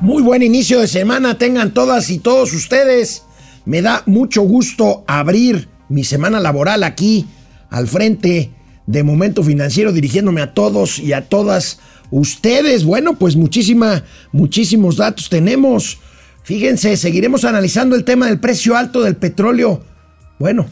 Muy buen inicio de semana tengan todas y todos ustedes. Me da mucho gusto abrir mi semana laboral aquí al frente de Momento Financiero dirigiéndome a todos y a todas ustedes. Bueno, pues muchísima, muchísimos datos tenemos. Fíjense, seguiremos analizando el tema del precio alto del petróleo. Bueno,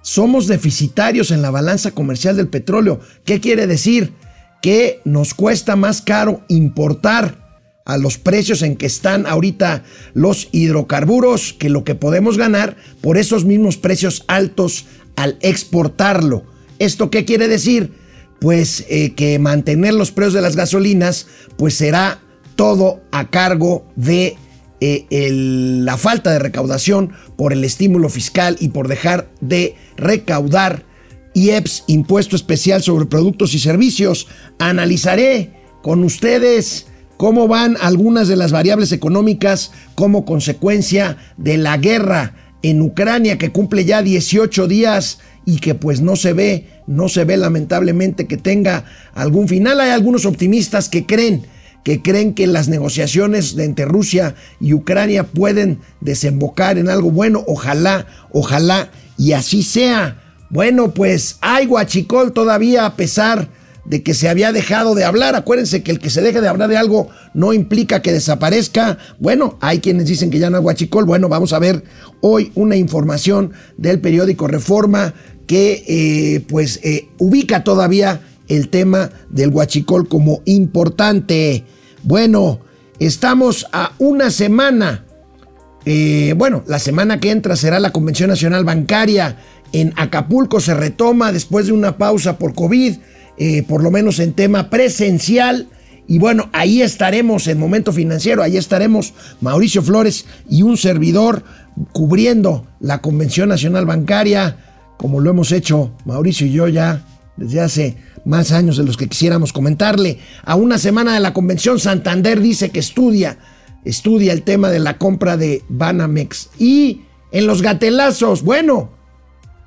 somos deficitarios en la balanza comercial del petróleo. ¿Qué quiere decir? Que nos cuesta más caro importar a los precios en que están ahorita los hidrocarburos que lo que podemos ganar por esos mismos precios altos al exportarlo. ¿Esto qué quiere decir? Pues eh, que mantener los precios de las gasolinas pues será todo a cargo de eh, la falta de recaudación por el estímulo fiscal y por dejar de recaudar IEPS, impuesto especial sobre productos y servicios. Analizaré con ustedes cómo van algunas de las variables económicas como consecuencia de la guerra en Ucrania que cumple ya 18 días y que pues no se ve, no se ve lamentablemente que tenga algún final. Hay algunos optimistas que creen que creen que las negociaciones entre Rusia y Ucrania pueden desembocar en algo bueno. Ojalá, ojalá y así sea. Bueno, pues hay guachicol todavía a pesar de que se había dejado de hablar. Acuérdense que el que se deje de hablar de algo no implica que desaparezca. Bueno, hay quienes dicen que ya no es guachicol. Bueno, vamos a ver hoy una información del periódico Reforma que eh, pues eh, ubica todavía el tema del guachicol como importante. Bueno, estamos a una semana. Eh, bueno, la semana que entra será la Convención Nacional Bancaria en Acapulco. Se retoma después de una pausa por COVID. Eh, por lo menos en tema presencial. Y bueno, ahí estaremos en Momento Financiero, ahí estaremos Mauricio Flores y un servidor cubriendo la Convención Nacional Bancaria, como lo hemos hecho Mauricio y yo ya desde hace más años de los que quisiéramos comentarle. A una semana de la convención, Santander dice que estudia, estudia el tema de la compra de Banamex. Y en los gatelazos, bueno,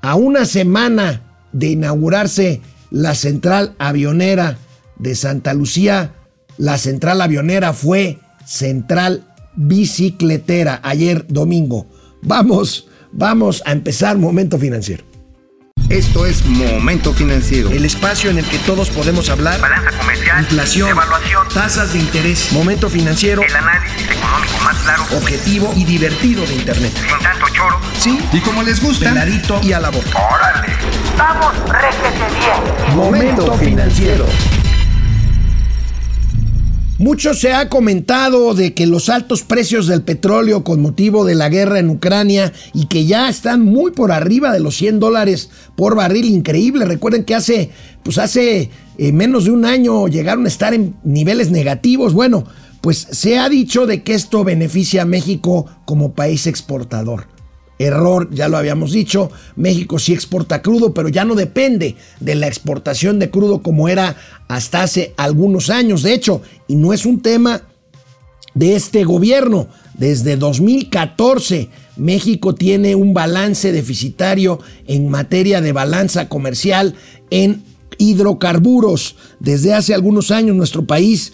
a una semana de inaugurarse la central avionera de Santa Lucía, la central avionera fue central bicicletera ayer domingo. Vamos, vamos a empezar Momento Financiero. Esto es Momento Financiero. El espacio en el que todos podemos hablar. Balanza comercial. Inflación. Evaluación. Tasas de interés. Momento Financiero. El análisis económico más claro. Objetivo y divertido de Internet. Sin tanto choro. Sí. Y como les gusta. Clarito y a la boca. Órale. Vamos, réjete bien. Momento Financiero. Mucho se ha comentado de que los altos precios del petróleo con motivo de la guerra en Ucrania y que ya están muy por arriba de los 100 dólares por barril, increíble. Recuerden que hace, pues hace eh, menos de un año llegaron a estar en niveles negativos. Bueno, pues se ha dicho de que esto beneficia a México como país exportador. Error, ya lo habíamos dicho, México sí exporta crudo, pero ya no depende de la exportación de crudo como era hasta hace algunos años. De hecho, y no es un tema de este gobierno, desde 2014 México tiene un balance deficitario en materia de balanza comercial en hidrocarburos. Desde hace algunos años nuestro país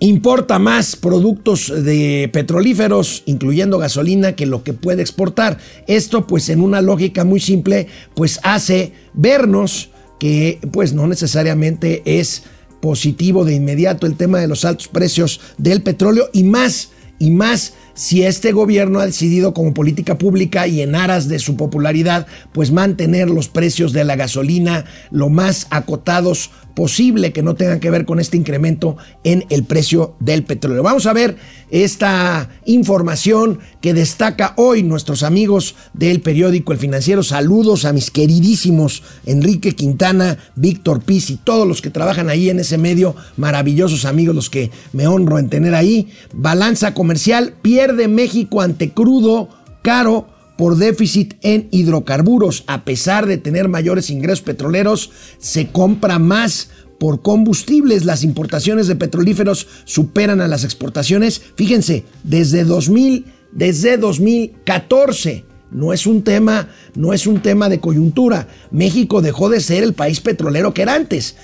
importa más productos de petrolíferos, incluyendo gasolina, que lo que puede exportar. Esto, pues, en una lógica muy simple, pues hace vernos que, pues, no necesariamente es positivo de inmediato el tema de los altos precios del petróleo y más, y más si este gobierno ha decidido como política pública y en aras de su popularidad, pues mantener los precios de la gasolina lo más acotados posible que no tengan que ver con este incremento en el precio del petróleo. Vamos a ver esta información que destaca hoy nuestros amigos del periódico El Financiero. Saludos a mis queridísimos Enrique Quintana, Víctor Piz y todos los que trabajan ahí en ese medio, maravillosos amigos los que me honro en tener ahí. Balanza comercial, pierde México ante crudo caro por déficit en hidrocarburos. A pesar de tener mayores ingresos petroleros, se compra más por combustibles. Las importaciones de petrolíferos superan a las exportaciones. Fíjense, desde 2000, desde 2014. No es un tema, no es un tema de coyuntura. México dejó de ser el país petrolero que era antes.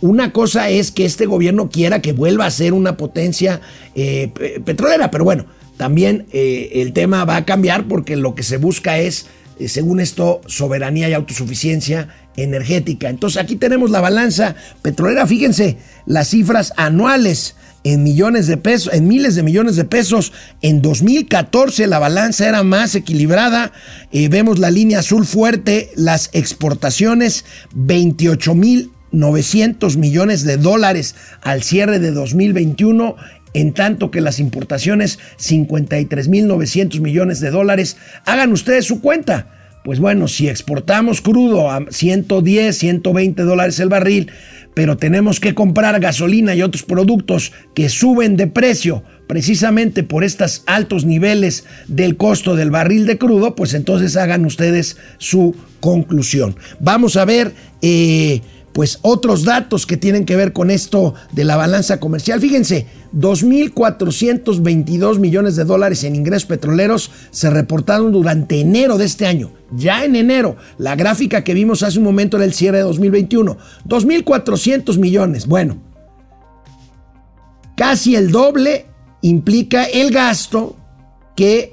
una cosa es que este gobierno quiera que vuelva a ser una potencia eh, petrolera, pero bueno, también eh, el tema va a cambiar porque lo que se busca es, eh, según esto, soberanía y autosuficiencia energética. Entonces aquí tenemos la balanza petrolera, fíjense las cifras anuales en millones de pesos, en miles de millones de pesos. En 2014 la balanza era más equilibrada. Eh, vemos la línea azul fuerte, las exportaciones 28 mil 900 millones de dólares al cierre de 2021 en tanto que las importaciones 53.900 millones de dólares. Hagan ustedes su cuenta. Pues bueno, si exportamos crudo a 110, 120 dólares el barril, pero tenemos que comprar gasolina y otros productos que suben de precio precisamente por estos altos niveles del costo del barril de crudo, pues entonces hagan ustedes su conclusión. Vamos a ver... Eh, pues otros datos que tienen que ver con esto de la balanza comercial. Fíjense, 2.422 millones de dólares en ingresos petroleros se reportaron durante enero de este año. Ya en enero, la gráfica que vimos hace un momento era el cierre de 2021. 2.400 millones. Bueno, casi el doble implica el gasto que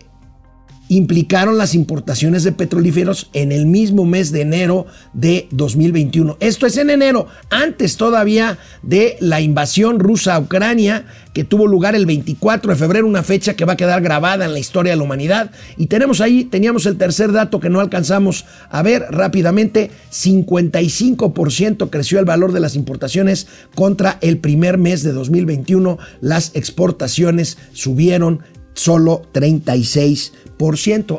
implicaron las importaciones de petrolíferos en el mismo mes de enero de 2021. Esto es en enero, antes todavía de la invasión rusa a Ucrania, que tuvo lugar el 24 de febrero, una fecha que va a quedar grabada en la historia de la humanidad. Y tenemos ahí, teníamos el tercer dato que no alcanzamos a ver rápidamente, 55% creció el valor de las importaciones contra el primer mes de 2021. Las exportaciones subieron solo 36%.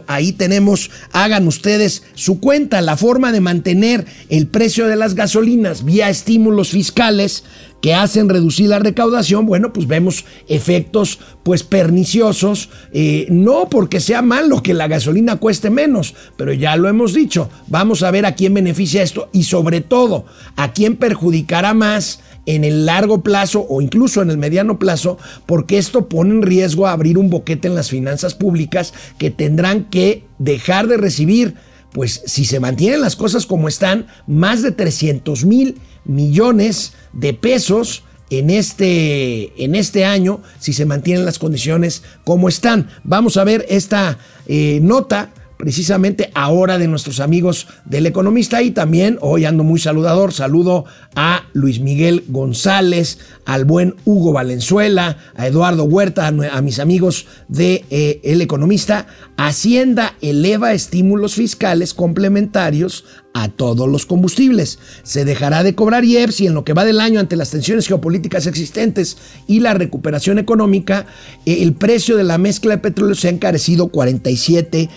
Ahí tenemos, hagan ustedes su cuenta, la forma de mantener el precio de las gasolinas vía estímulos fiscales que hacen reducir la recaudación, bueno, pues vemos efectos pues perniciosos, eh, no porque sea malo que la gasolina cueste menos, pero ya lo hemos dicho, vamos a ver a quién beneficia esto y sobre todo a quién perjudicará más en el largo plazo o incluso en el mediano plazo, porque esto pone en riesgo abrir un boquete en las finanzas públicas que tendrán que dejar de recibir, pues si se mantienen las cosas como están, más de 300 mil millones de pesos en este, en este año, si se mantienen las condiciones como están. Vamos a ver esta eh, nota precisamente ahora de nuestros amigos del economista y también hoy ando muy saludador, saludo a Luis Miguel González, al buen Hugo Valenzuela, a Eduardo Huerta, a, mis amigos de eh, El Economista. Hacienda eleva estímulos fiscales complementarios a todos los combustibles. Se dejará de cobrar IEPS y en lo que va del año ante las tensiones geopolíticas existentes y la recuperación económica, el precio de la mezcla de petróleo se ha encarecido 47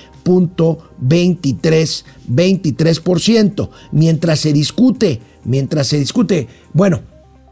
23, 23%. Mientras se discute, mientras se discute, bueno,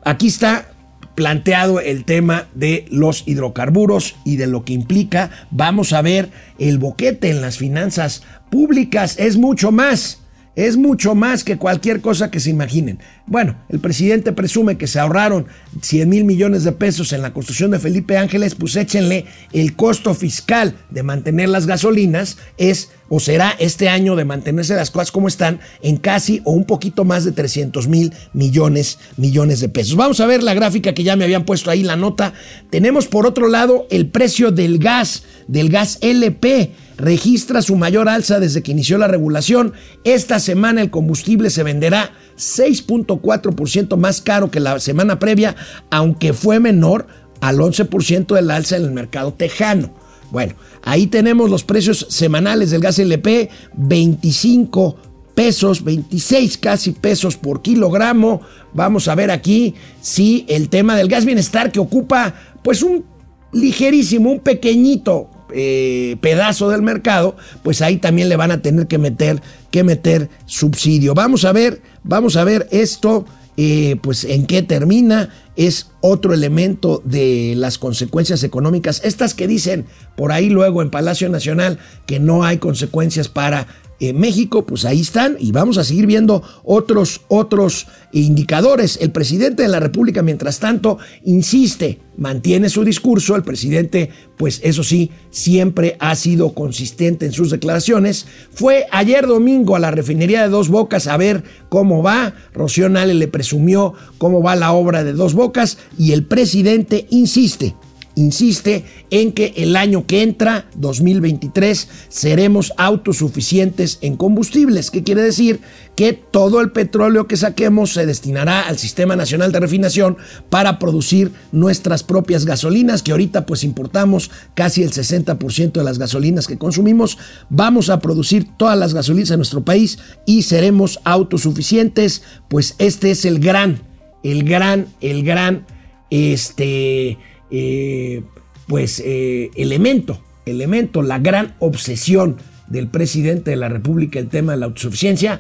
aquí está planteado el tema de los hidrocarburos y de lo que implica. Vamos a ver el boquete en las finanzas públicas. Es mucho más es mucho más que cualquier cosa que se imaginen. Bueno, el presidente presume que se ahorraron 100 mil millones de pesos en la construcción de Felipe Ángeles, pues échenle el costo fiscal de mantener las gasolinas es o será este año de mantenerse las cosas como están en casi o un poquito más de 300 mil millones, millones de pesos. Vamos a ver la gráfica que ya me habían puesto ahí, la nota. Tenemos por otro lado el precio del gas, del gas LP registra su mayor alza desde que inició la regulación. Esta semana el combustible se venderá 6.4% más caro que la semana previa, aunque fue menor al 11% del alza en el mercado tejano. Bueno, ahí tenemos los precios semanales del gas LP, 25 pesos, 26 casi pesos por kilogramo. Vamos a ver aquí si el tema del gas bienestar que ocupa pues un ligerísimo, un pequeñito eh, pedazo del mercado, pues ahí también le van a tener que meter, que meter subsidio. Vamos a ver, vamos a ver esto, eh, pues en qué termina. Es otro elemento de las consecuencias económicas. Estas que dicen por ahí luego en Palacio Nacional que no hay consecuencias para México, pues ahí están y vamos a seguir viendo otros, otros indicadores. El presidente de la República, mientras tanto, insiste, mantiene su discurso. El presidente, pues eso sí, siempre ha sido consistente en sus declaraciones. Fue ayer domingo a la refinería de Dos Bocas a ver cómo va. Rocío Nale le presumió cómo va la obra de Dos Bocas y el presidente insiste insiste en que el año que entra, 2023, seremos autosuficientes en combustibles. ¿Qué quiere decir? Que todo el petróleo que saquemos se destinará al Sistema Nacional de Refinación para producir nuestras propias gasolinas, que ahorita pues importamos casi el 60% de las gasolinas que consumimos. Vamos a producir todas las gasolinas en nuestro país y seremos autosuficientes. Pues este es el gran, el gran, el gran, este eh, pues eh, elemento, elemento, la gran obsesión del presidente de la República, el tema de la autosuficiencia.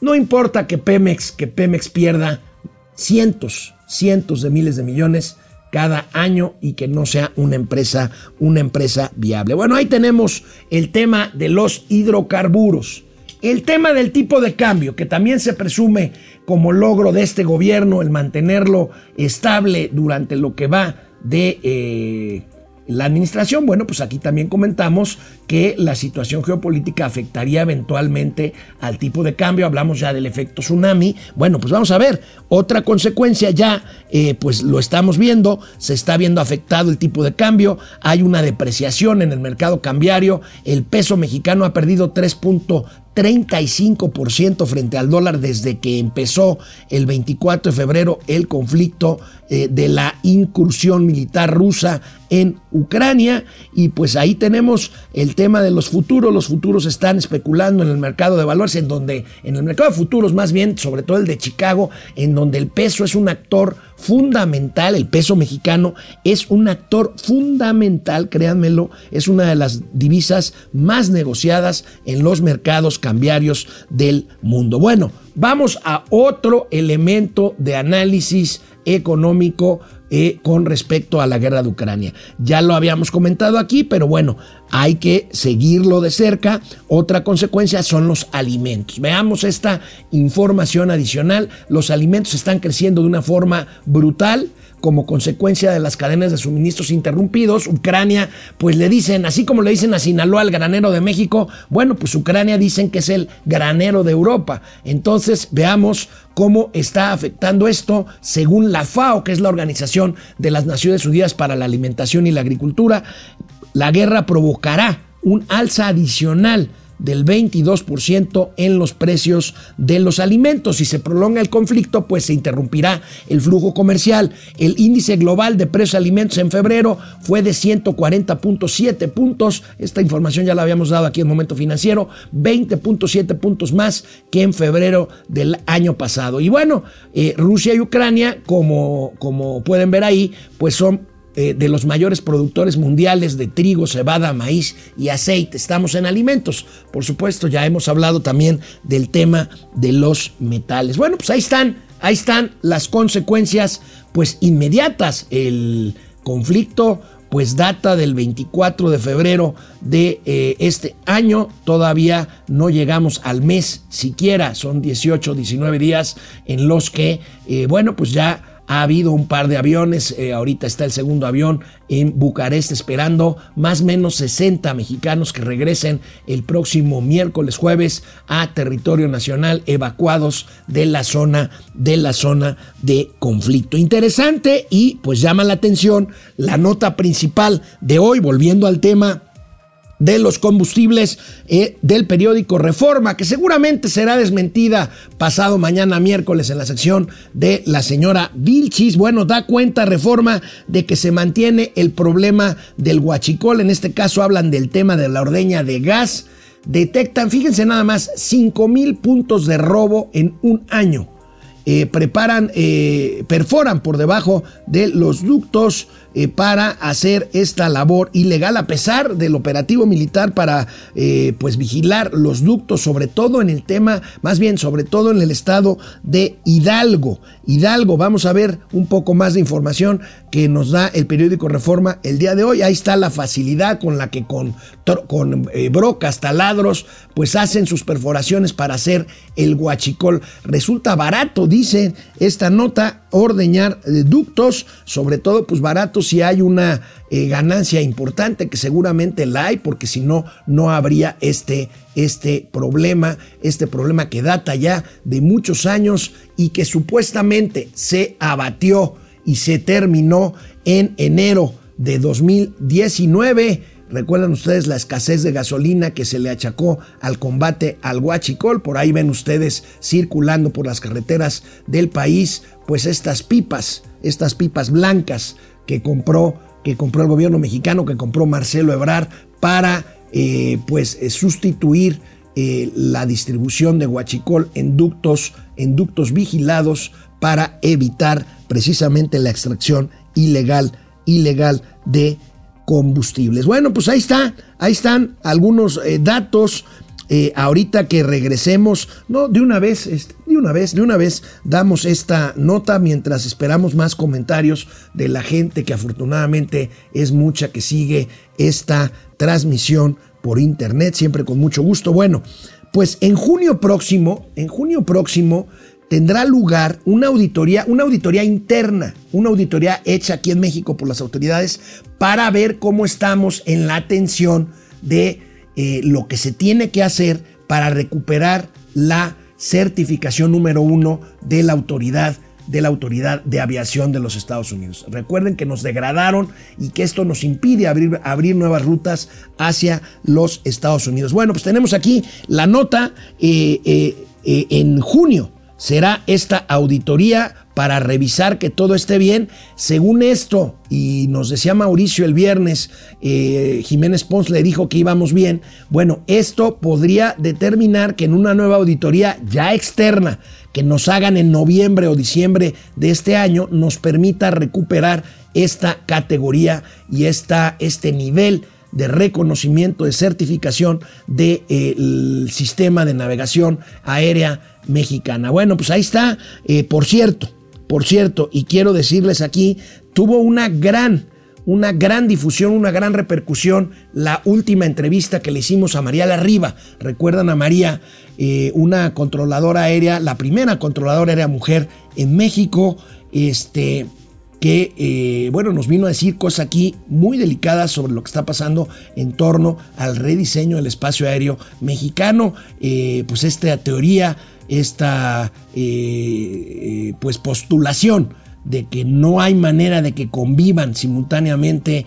No importa que Pemex, que Pemex pierda cientos, cientos de miles de millones cada año y que no sea una empresa, una empresa viable. Bueno, ahí tenemos el tema de los hidrocarburos. El tema del tipo de cambio, que también se presume como logro de este gobierno, el mantenerlo estable durante lo que va de eh, la administración. Bueno, pues aquí también comentamos que la situación geopolítica afectaría eventualmente al tipo de cambio. Hablamos ya del efecto tsunami. Bueno, pues vamos a ver. Otra consecuencia ya, eh, pues lo estamos viendo. Se está viendo afectado el tipo de cambio. Hay una depreciación en el mercado cambiario. El peso mexicano ha perdido 3.3 35% frente al dólar desde que empezó el 24 de febrero el conflicto eh, de la incursión militar rusa en Ucrania. Y pues ahí tenemos el tema de los futuros. Los futuros están especulando en el mercado de valores, en donde, en el mercado de futuros más bien, sobre todo el de Chicago, en donde el peso es un actor fundamental, el peso mexicano es un actor fundamental, créanmelo, es una de las divisas más negociadas en los mercados cambiarios del mundo. Bueno, vamos a otro elemento de análisis económico eh, con respecto a la guerra de Ucrania. Ya lo habíamos comentado aquí, pero bueno, hay que seguirlo de cerca. Otra consecuencia son los alimentos. Veamos esta información adicional. Los alimentos están creciendo de una forma brutal como consecuencia de las cadenas de suministros interrumpidos. Ucrania, pues le dicen, así como le dicen a Sinaloa el granero de México, bueno, pues Ucrania dicen que es el granero de Europa. Entonces, veamos cómo está afectando esto según la FAO, que es la Organización de las Naciones Unidas para la Alimentación y la Agricultura. La guerra provocará un alza adicional del 22% en los precios de los alimentos. Si se prolonga el conflicto, pues se interrumpirá el flujo comercial. El índice global de precios de alimentos en febrero fue de 140.7 puntos. Esta información ya la habíamos dado aquí en Momento Financiero. 20.7 puntos más que en febrero del año pasado. Y bueno, eh, Rusia y Ucrania, como, como pueden ver ahí, pues son eh, de los mayores productores mundiales de trigo, cebada, maíz y aceite. Estamos en alimentos. Por supuesto, ya hemos hablado también del tema de los metales. Bueno, pues ahí están, ahí están las consecuencias pues inmediatas. El conflicto pues data del 24 de febrero de eh, este año. Todavía no llegamos al mes siquiera. Son 18, 19 días en los que, eh, bueno, pues ya ha habido un par de aviones, eh, ahorita está el segundo avión en Bucarest esperando más o menos 60 mexicanos que regresen el próximo miércoles jueves a territorio nacional evacuados de la zona de la zona de conflicto. Interesante y pues llama la atención la nota principal de hoy volviendo al tema de los combustibles eh, del periódico Reforma, que seguramente será desmentida pasado mañana miércoles en la sección de la señora Vilchis. Bueno, da cuenta Reforma de que se mantiene el problema del huachicol. En este caso hablan del tema de la ordeña de gas. Detectan, fíjense nada más, 5 mil puntos de robo en un año. eh, preparan, eh, perforan por debajo de los ductos eh, para hacer esta labor ilegal, a pesar del operativo militar para pues vigilar los ductos, sobre todo en el tema, más bien sobre todo en el estado de Hidalgo. Hidalgo, vamos a ver un poco más de información que nos da el periódico Reforma el día de hoy. Ahí está la facilidad con la que con, con brocas, taladros, pues hacen sus perforaciones para hacer el guachicol. Resulta barato, dice esta nota, ordeñar ductos, sobre todo pues barato si hay una eh, ganancia importante, que seguramente la hay, porque si no, no habría este, este problema, este problema que data ya de muchos años y que supuestamente se abatió y se terminó en enero de 2019 Recuerdan ustedes la escasez de gasolina que se le achacó al combate al huachicol. Por ahí ven ustedes circulando por las carreteras del país, pues estas pipas, estas pipas blancas que compró, que compró el gobierno mexicano, que compró Marcelo Ebrard para eh, pues eh, sustituir eh, la distribución de huachicol en ductos, en ductos vigilados para evitar precisamente la extracción ilegal, ilegal de combustibles. Bueno, pues ahí está, ahí están algunos eh, datos. Eh, ahorita que regresemos, no, de una vez, de una vez, de una vez damos esta nota mientras esperamos más comentarios de la gente que afortunadamente es mucha que sigue esta transmisión por internet, siempre con mucho gusto. Bueno, pues en junio próximo, en junio próximo tendrá lugar una auditoría, una auditoría interna, una auditoría hecha aquí en México por las autoridades para ver cómo estamos en la atención de eh, lo que se tiene que hacer para recuperar la certificación número uno de la autoridad de la Autoridad de Aviación de los Estados Unidos. Recuerden que nos degradaron y que esto nos impide abrir, abrir nuevas rutas hacia los Estados Unidos. Bueno, pues tenemos aquí la nota eh, eh, en junio será esta auditoría para revisar que todo esté bien. Según esto, y nos decía Mauricio el viernes, eh, Jiménez Pons le dijo que íbamos bien, bueno, esto podría determinar que en una nueva auditoría ya externa, que nos hagan en noviembre o diciembre de este año, nos permita recuperar esta categoría y esta, este nivel de reconocimiento, de certificación del sistema de navegación aérea mexicana. Bueno, pues ahí está. Eh, por cierto, por cierto, y quiero decirles aquí, tuvo una gran, una gran difusión, una gran repercusión la última entrevista que le hicimos a María Larriba. Recuerdan a María, eh, una controladora aérea, la primera controladora aérea mujer en México. Este, que, eh, bueno, nos vino a decir cosas aquí muy delicadas sobre lo que está pasando en torno al rediseño del espacio aéreo mexicano. Eh, pues esta teoría, esta eh, pues postulación de que no hay manera de que convivan simultáneamente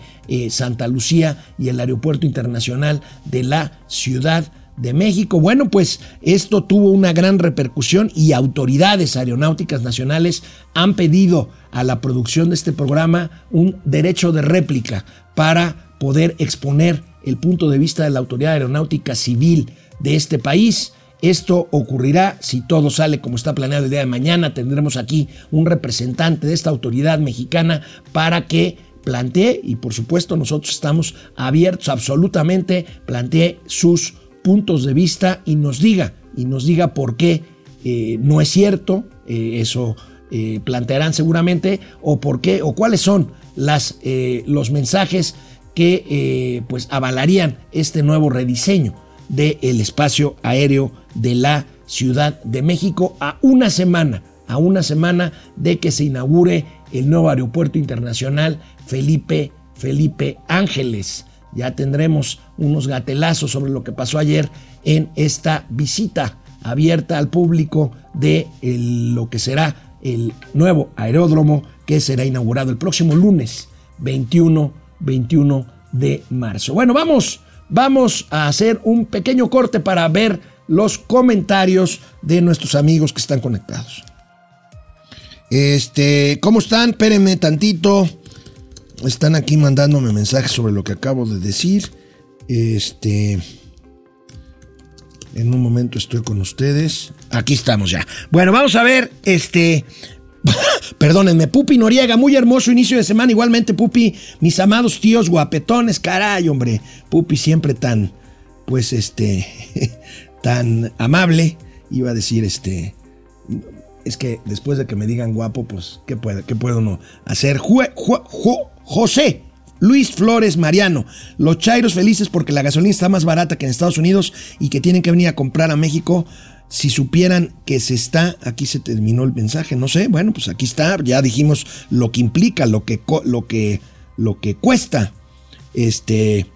Santa Lucía y el Aeropuerto Internacional de la Ciudad de México. Bueno, pues esto tuvo una gran repercusión y autoridades aeronáuticas nacionales han pedido a la producción de este programa un derecho de réplica para poder exponer el punto de vista de la autoridad aeronáutica civil de este país. Esto ocurrirá si todo sale como está planeado el día de mañana. Tendremos aquí un representante de esta autoridad mexicana para que plantee, y por supuesto nosotros estamos abiertos absolutamente, plantee sus puntos de vista y nos diga, y nos diga por qué eh, no es cierto, eh, eso eh, plantearán seguramente, o por qué, o cuáles son las, los mensajes que pues avalarían este nuevo rediseño del espacio aéreo de la Ciudad de México a una semana, a una semana de que se inaugure el nuevo aeropuerto internacional Felipe, Felipe Ángeles. Ya tendremos unos gatelazos sobre lo que pasó ayer en esta visita abierta al público de lo que será el nuevo aeródromo que será inaugurado el próximo lunes 21, 21 de marzo. Bueno, vamos, vamos a hacer un pequeño corte para ver los comentarios de nuestros amigos que están conectados. Este, ¿cómo están? Espérenme tantito. Están aquí mandándome mensajes sobre lo que acabo de decir. Este. En un momento estoy con ustedes. Aquí estamos ya. Bueno, vamos a ver, este... Perdónenme, Pupi Noriega, muy hermoso inicio de semana. Igualmente, Pupi, mis amados tíos guapetones, caray, hombre. Pupi siempre tan, pues, este, tan amable. Iba a decir, este, es que después de que me digan guapo, pues, ¿qué puede, qué puede uno hacer? José. Luis Flores Mariano, los chairos felices porque la gasolina está más barata que en Estados Unidos y que tienen que venir a comprar a México si supieran que se está, aquí se terminó el mensaje, no sé, bueno, pues aquí está, ya dijimos lo que implica, lo que, lo que, lo que cuesta. Este,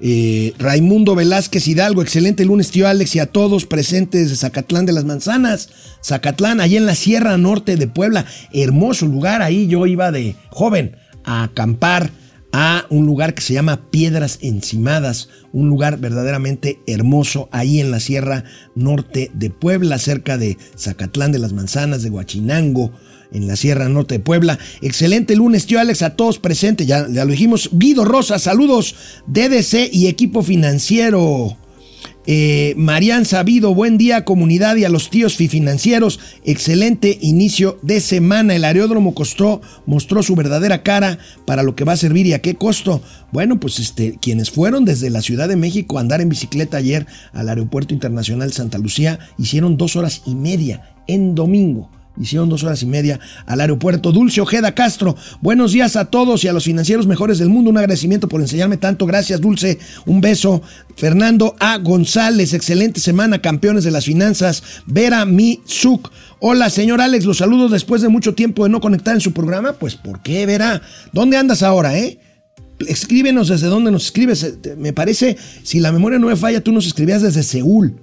eh, Raimundo Velázquez Hidalgo, excelente lunes, tío Alex, y a todos presentes de Zacatlán de las Manzanas. Zacatlán, allí en la Sierra Norte de Puebla, hermoso lugar, ahí yo iba de joven a acampar a un lugar que se llama Piedras Encimadas, un lugar verdaderamente hermoso ahí en la Sierra Norte de Puebla, cerca de Zacatlán de las Manzanas, de Huachinango, en la Sierra Norte de Puebla. Excelente lunes, tío Alex, a todos presentes, ya, ya lo dijimos. Guido Rosa, saludos, DDC y equipo financiero. Eh, Marian Sabido, buen día comunidad y a los tíos financieros. Excelente inicio de semana. El aeródromo costó, mostró su verdadera cara para lo que va a servir y a qué costo. Bueno, pues este, quienes fueron desde la Ciudad de México a andar en bicicleta ayer al Aeropuerto Internacional Santa Lucía hicieron dos horas y media en domingo. Hicieron dos horas y media al aeropuerto. Dulce Ojeda Castro, buenos días a todos y a los financieros mejores del mundo. Un agradecimiento por enseñarme tanto. Gracias, Dulce. Un beso. Fernando A. González, excelente semana, campeones de las finanzas. Vera Mizuk. Hola, señor Alex, los saludos después de mucho tiempo de no conectar en su programa. Pues, ¿por qué, Vera? ¿Dónde andas ahora, eh? Escríbenos desde dónde nos escribes. Me parece, si la memoria no me falla, tú nos escribías desde Seúl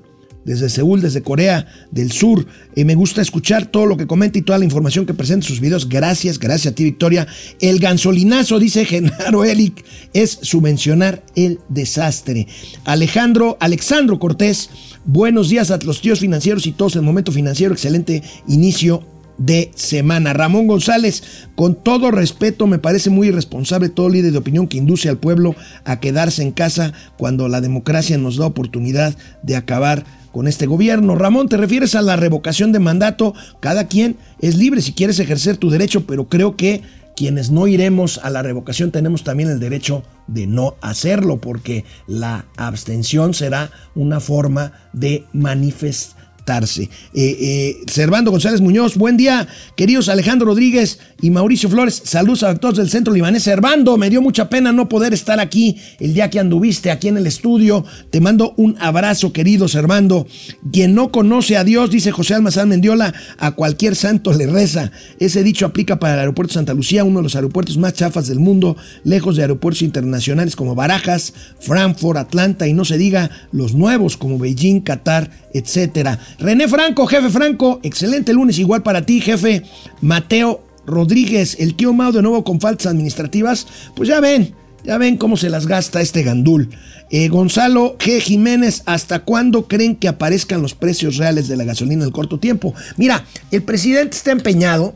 desde Seúl, desde Corea del Sur. y me gusta escuchar todo lo que comenta y toda la información que presenta en sus videos. Gracias, gracias a ti, Victoria. El gansolinazo, dice Genaro Elic, es subvencionar el desastre. Alejandro, Alexandro Cortés, buenos días a los tíos financieros y todos el momento financiero. Excelente inicio de semana. Ramón González, con todo respeto, me parece muy irresponsable todo líder de opinión que induce al pueblo a quedarse en casa cuando la democracia nos da oportunidad de acabar con este gobierno. Ramón, te refieres a la revocación de mandato. Cada quien es libre si quieres ejercer tu derecho, pero creo que quienes no iremos a la revocación tenemos también el derecho de no hacerlo, porque la abstención será una forma de manifestar eh, eh, Servando González Muñoz, buen día, queridos Alejandro Rodríguez y Mauricio Flores. Saludos a todos del centro libanés. Servando, me dio mucha pena no poder estar aquí el día que anduviste aquí en el estudio. Te mando un abrazo, querido Servando. Quien no conoce a Dios, dice José Almazán Mendiola, a cualquier santo le reza. Ese dicho aplica para el aeropuerto Santa Lucía, uno de los aeropuertos más chafas del mundo, lejos de aeropuertos internacionales como Barajas, Frankfurt, Atlanta y no se diga los nuevos como Beijing, Qatar, etcétera. René Franco, jefe Franco, excelente lunes igual para ti, jefe. Mateo Rodríguez, el tío Mao de nuevo con faltas administrativas, pues ya ven, ya ven cómo se las gasta este gandul. Eh, Gonzalo G. Jiménez, ¿hasta cuándo creen que aparezcan los precios reales de la gasolina en el corto tiempo? Mira, el presidente está empeñado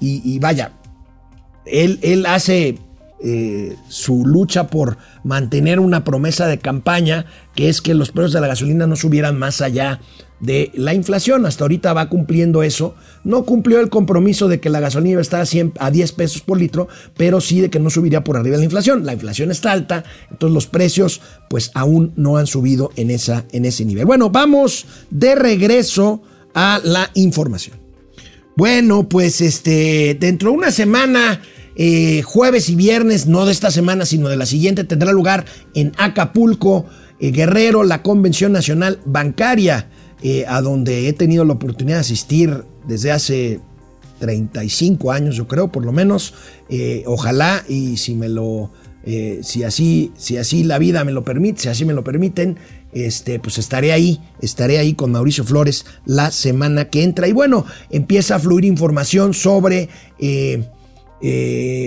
y, vaya, él, él hace eh, su lucha por mantener una promesa de campaña, que es que los precios de la gasolina no subieran más allá de la inflación. Hasta ahorita va cumpliendo eso. No cumplió el compromiso de que la gasolina iba a estar a, 10 pesos por litro, pero sí de que no subiría por arriba de la inflación. La inflación está alta, entonces los precios pues aún no han subido en, esa, en ese nivel. Bueno, vamos de regreso a la información. Bueno, pues este, dentro de una semana eh, jueves y viernes, no de esta semana, sino de la siguiente, tendrá lugar en Acapulco, eh, Guerrero, la Convención Nacional Bancaria, eh, a donde he tenido la oportunidad de asistir desde hace 35 años, yo creo, por lo menos. ojalá y si me lo, si así, si así la vida me lo permite, si así me lo permiten, este, pues estaré ahí, estaré ahí con Mauricio Flores la semana que entra. Y bueno, empieza a fluir información sobre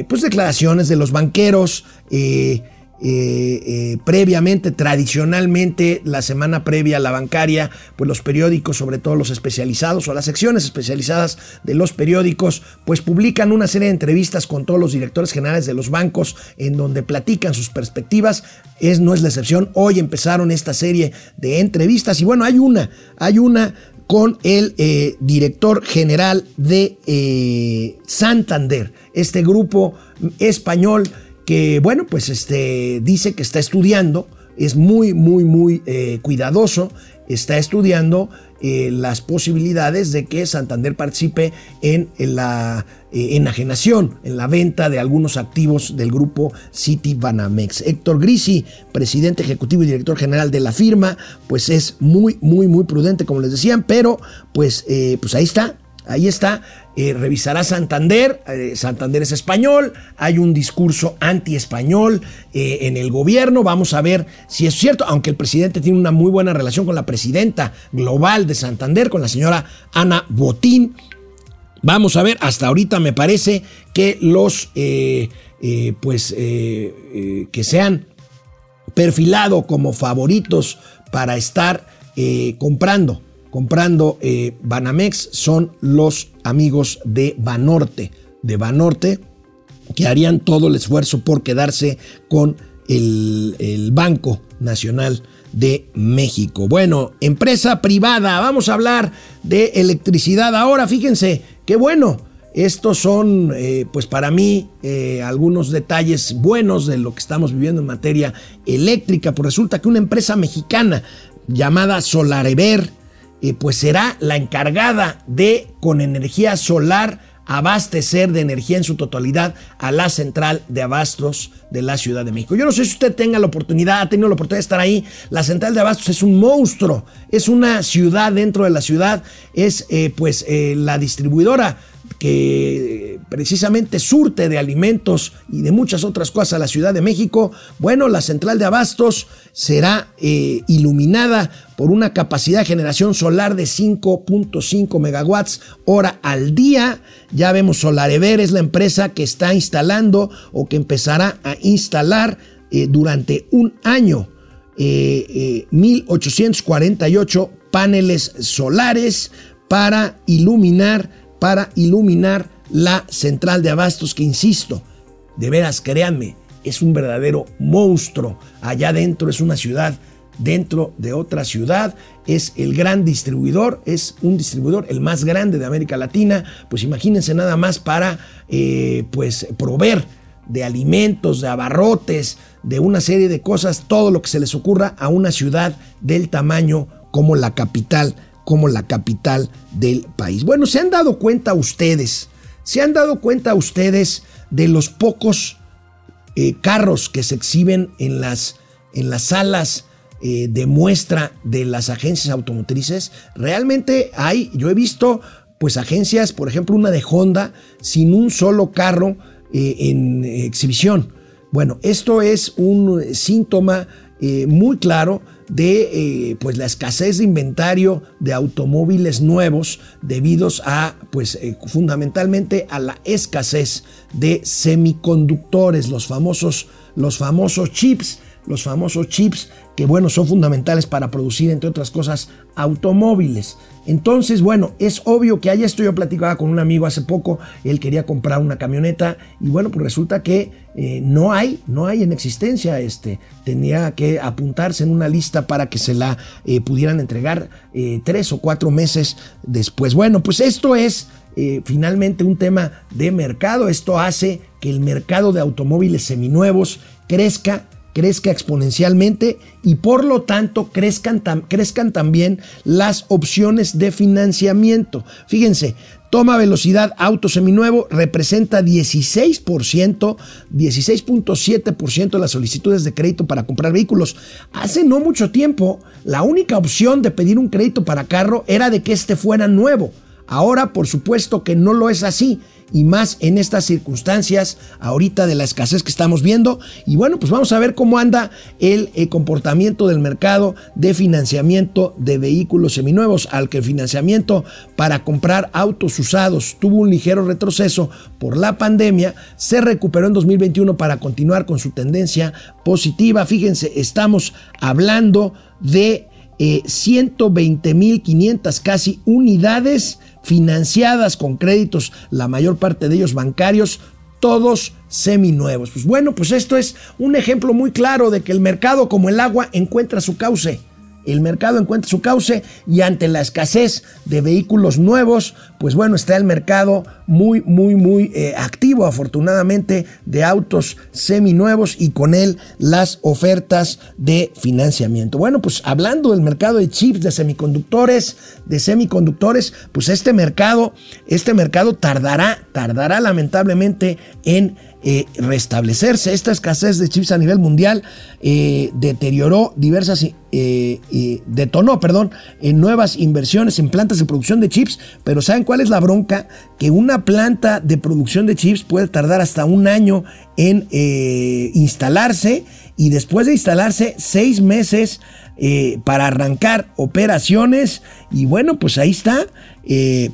pues declaraciones de los banqueros, eh, eh, eh, previamente, tradicionalmente, la semana previa a la bancaria, pues los periódicos, sobre todo los especializados o las secciones especializadas de los periódicos, pues publican una serie de entrevistas con todos los directores generales de los bancos en donde platican sus perspectivas. Es, no es la excepción. Hoy empezaron esta serie de entrevistas y bueno, hay una, hay una con el eh, director general de Santander, este grupo español que bueno, pues este, dice que está estudiando, es muy, muy, muy eh, cuidadoso, está estudiando eh, las posibilidades de que Santander participe en, la eh, enajenación, en la venta de algunos activos del grupo City Banamex. Héctor Grisi, presidente ejecutivo y director general de la firma, pues es muy, muy, muy prudente, como les decían, pero pues, pues ahí está, ahí está. Eh, revisará Santander, eh, Santander es español, hay un discurso anti-español eh, en el gobierno, vamos a ver si es cierto, aunque el presidente tiene una muy buena relación con la presidenta global de Santander, con la señora Ana Botín. Vamos a ver, hasta ahorita me parece que los, pues, que se han perfilado como favoritos para estar comprando comprando eh, Banamex son los amigos de Banorte, de Banorte, que harían todo el esfuerzo por quedarse con el, Banco Nacional de México. Bueno, empresa privada, vamos a hablar de electricidad ahora, fíjense, qué bueno. Estos son, eh, pues para mí, eh, algunos detalles buenos de lo que estamos viviendo en materia eléctrica. Pues resulta que una empresa mexicana llamada Solarever, pues será la encargada de, con energía solar, abastecer de energía en su totalidad a la central de abastos de la Ciudad de México. Yo no sé si usted tenga la oportunidad, ha tenido la oportunidad de estar ahí. La central de abastos es un monstruo, es una ciudad dentro de la ciudad, es eh, pues eh, la distribuidora que precisamente surte de alimentos y de muchas otras cosas a la Ciudad de México, bueno, la central de abastos será eh, iluminada por una capacidad de generación solar de 5.5 megawatts hora al día. Ya vemos Solarever es la empresa que está instalando o que empezará a instalar eh, durante un año 1.848 eh, paneles solares para iluminar para iluminar la central de abastos que, insisto, de veras, créanme, es un verdadero monstruo. Allá adentro es una ciudad dentro de otra ciudad, es el gran distribuidor, es un distribuidor el más grande de América Latina, pues imagínense nada más para eh, pues proveer de alimentos, de abarrotes, de una serie de cosas, todo lo que se les ocurra a una ciudad del tamaño como la capital como la capital del país. Bueno, ¿se han dado cuenta ustedes? ¿Se han dado cuenta ustedes de los pocos eh, carros que se exhiben en las, en las salas eh, de muestra de las agencias automotrices? Realmente hay, yo he visto pues agencias, por ejemplo una de Honda, sin un solo carro eh, en exhibición. Bueno, esto es un síntoma muy claro de eh, pues la escasez de inventario de automóviles nuevos debidos a pues eh, fundamentalmente a la escasez de semiconductores los famosos los famosos chips los famosos chips que bueno son fundamentales para producir entre otras cosas automóviles entonces, bueno, es obvio que allá estoy yo platicaba con un amigo hace poco, él quería comprar una camioneta y bueno, pues resulta que eh, no hay, no hay en existencia, este, tenía que apuntarse en una lista para que se la eh, pudieran entregar eh, tres o cuatro meses después. Bueno, pues esto es finalmente un tema de mercado, esto hace que el mercado de automóviles seminuevos crezca crezca exponencialmente y por lo tanto crezcan, crezcan también las opciones de financiamiento. Fíjense, toma velocidad auto seminuevo representa 16%, 16.7% de las solicitudes de crédito para comprar vehículos. Hace no mucho tiempo, la única opción de pedir un crédito para carro era de que este fuera nuevo. Ahora, por supuesto que no lo es así y más en estas circunstancias ahorita de la escasez que estamos viendo. Y bueno, pues vamos a ver cómo anda el, eh, comportamiento del mercado de financiamiento de vehículos seminuevos, al que el financiamiento para comprar autos usados tuvo un ligero retroceso por la pandemia, se recuperó en 2021 para continuar con su tendencia positiva. Fíjense, estamos hablando de 120.500 eh, casi unidades financiadas con créditos, la mayor parte de ellos bancarios, todos seminuevos. Pues bueno, pues esto es un ejemplo muy claro de que el mercado como el agua encuentra su cauce el mercado encuentra su cauce y ante la escasez de vehículos nuevos, pues bueno, está el mercado muy, muy, muy eh, activo, afortunadamente, de autos seminuevos y con él las ofertas de financiamiento. Bueno, pues hablando del mercado de chips, de semiconductores, de semiconductores, pues este mercado, este mercado tardará, tardará lamentablemente en eh, restablecerse. Esta escasez de chips a nivel mundial eh, deterioró diversas, eh, detonó, perdón, en nuevas inversiones en plantas de producción de chips, pero ¿saben cuál es la bronca? Que una planta de producción de chips puede tardar hasta un año en instalarse y después de instalarse seis meses para arrancar operaciones y bueno, pues ahí está,